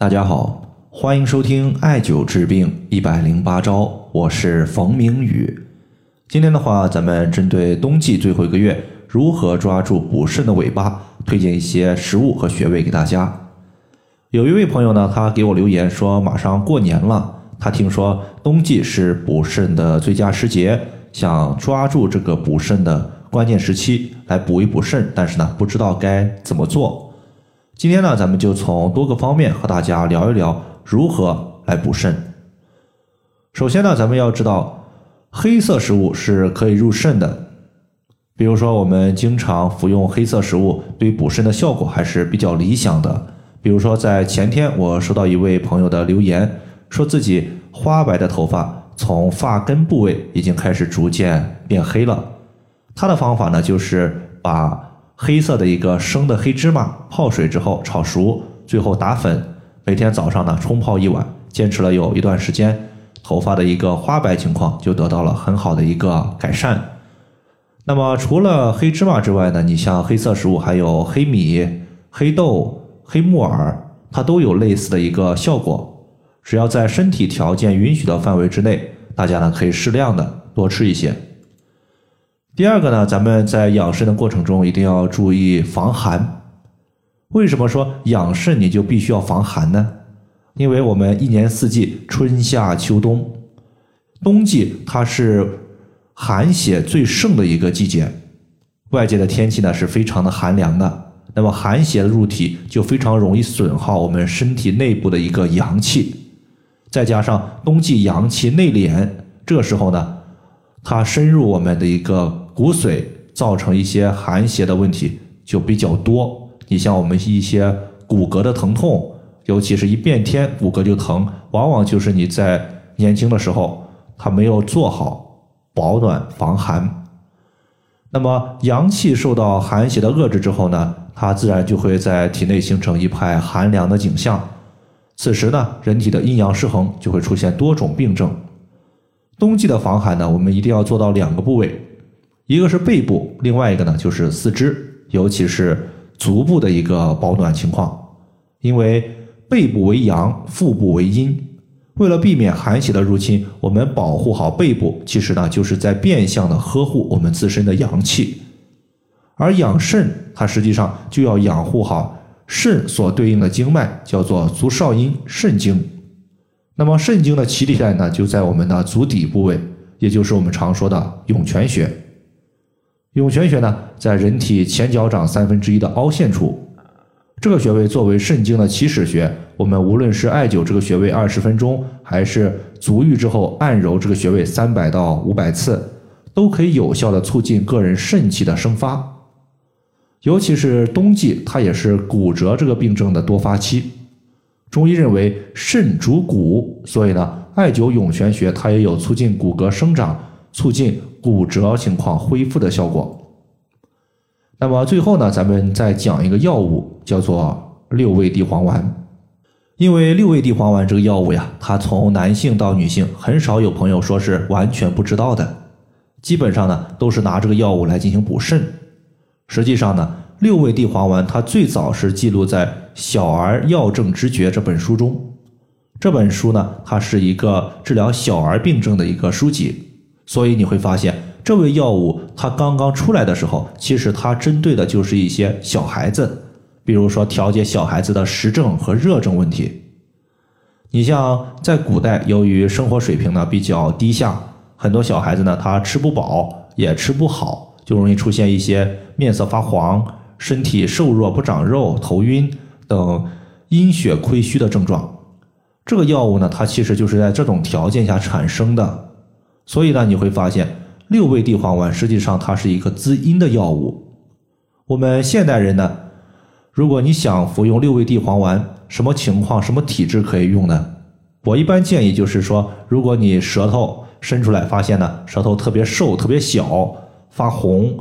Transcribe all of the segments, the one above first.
大家好，欢迎收听艾灸治病一百零八招，我是冯明宇。今天的话，咱们针对冬季最后一个月，如何抓住补肾的尾巴，推荐一些食物和穴位给大家。有一位朋友呢，他给我留言说，马上过年了，他听说冬季是补肾的最佳时节，想抓住这个补肾的关键时期来补一补肾，但是呢，不知道该怎么做。今天呢，咱们就从多个方面和大家聊一聊如何来补肾。首先呢，咱们要知道黑色食物是可以入肾的，比如说我们经常服用黑色食物，对补肾的效果还是比较理想的。比如说在前天，我收到一位朋友的留言，说自己花白的头发从发根部位已经开始逐渐变黑了。他的方法呢，就是把黑色的一个生的黑芝麻泡水之后炒熟，最后打粉，每天早上呢冲泡一碗，坚持了有一段时间，头发的一个花白情况就得到了很好的一个改善。那么除了黑芝麻之外呢，你像黑色食物还有黑米、黑豆、黑木耳，它都有类似的一个效果。只要在身体条件允许的范围之内，大家呢可以适量的多吃一些。第二个呢，咱们在养肾的过程中一定要注意防寒。为什么说养肾你就必须要防寒呢？因为我们一年四季，春夏秋冬，冬季它是寒邪最盛的一个季节，外界的天气呢是非常的寒凉的，那么寒邪的入体就非常容易损耗我们身体内部的一个阳气，再加上冬季阳气内敛，这时候呢，它深入我们的一个。骨髓造成一些寒邪的问题就比较多。你像我们一些骨骼的疼痛，尤其是一变天骨骼就疼，往往就是你在年轻的时候他没有做好保暖防寒。那么阳气受到寒邪的遏制之后呢，它自然就会在体内形成一派寒凉的景象。此时呢，人体的阴阳失衡就会出现多种病症。冬季的防寒呢，我们一定要做到两个部位。一个是背部，另外一个呢就是四肢，尤其是足部的一个保暖情况。因为背部为阳，腹部为阴。为了避免寒邪的入侵，我们保护好背部，其实呢就是在变相的呵护我们自身的阳气。而养肾，它实际上就要养护好肾所对应的经脉，叫做足少阴肾经。那么肾经的起立点呢，就在我们的足底部位，也就是我们常说的涌泉穴。涌泉穴呢，在人体前脚掌三分之一的凹陷处，这个穴位作为肾经的起始穴，我们无论是艾灸这个穴位二十分钟，还是足浴之后按揉这个穴位三百到五百次，都可以有效的促进个人肾气的生发。尤其是冬季，它也是骨折这个病症的多发期。中医认为肾主骨，所以呢，艾灸涌泉穴它也有促进骨骼生长。促进骨折情况恢复的效果。那么最后呢，咱们再讲一个药物，叫做六味地黄丸。因为六味地黄丸这个药物呀，它从男性到女性，很少有朋友说是完全不知道的。基本上呢，都是拿这个药物来进行补肾。实际上呢，六味地黄丸它最早是记录在《小儿药证之诀》这本书中。这本书呢，它是一个治疗小儿病症的一个书籍。所以你会发现，这味药物它刚刚出来的时候，其实它针对的就是一些小孩子，比如说调节小孩子的实症和热症问题。你像在古代，由于生活水平呢比较低下，很多小孩子呢他吃不饱也吃不好，就容易出现一些面色发黄、身体瘦弱不长肉、头晕等阴血亏虚的症状。这个药物呢，它其实就是在这种条件下产生的。所以呢，你会发现六味地黄丸实际上它是一个滋阴的药物。我们现代人呢，如果你想服用六味地黄丸，什么情况、什么体质可以用呢？我一般建议就是说，如果你舌头伸出来发现呢，舌头特别瘦、特别小、发红，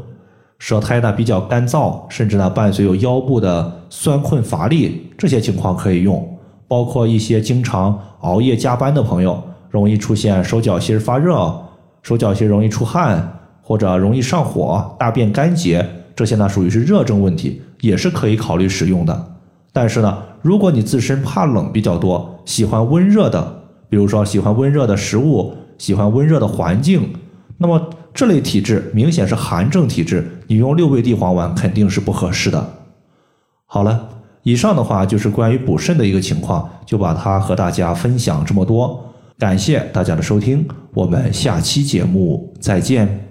舌苔呢比较干燥，甚至呢伴随有腰部的酸困乏力，这些情况可以用。包括一些经常熬夜加班的朋友。容易出现手脚心发热、手脚心容易出汗，或者容易上火、大便干结，这些呢属于是热症问题，也是可以考虑使用的。但是呢，如果你自身怕冷比较多，喜欢温热的，比如说喜欢温热的食物，喜欢温热的环境，那么这类体质明显是寒症体质，你用六味地黄丸肯定是不合适的。好了，以上的话就是关于补肾的一个情况，就把它和大家分享这么多。感谢大家的收听，我们下期节目再见。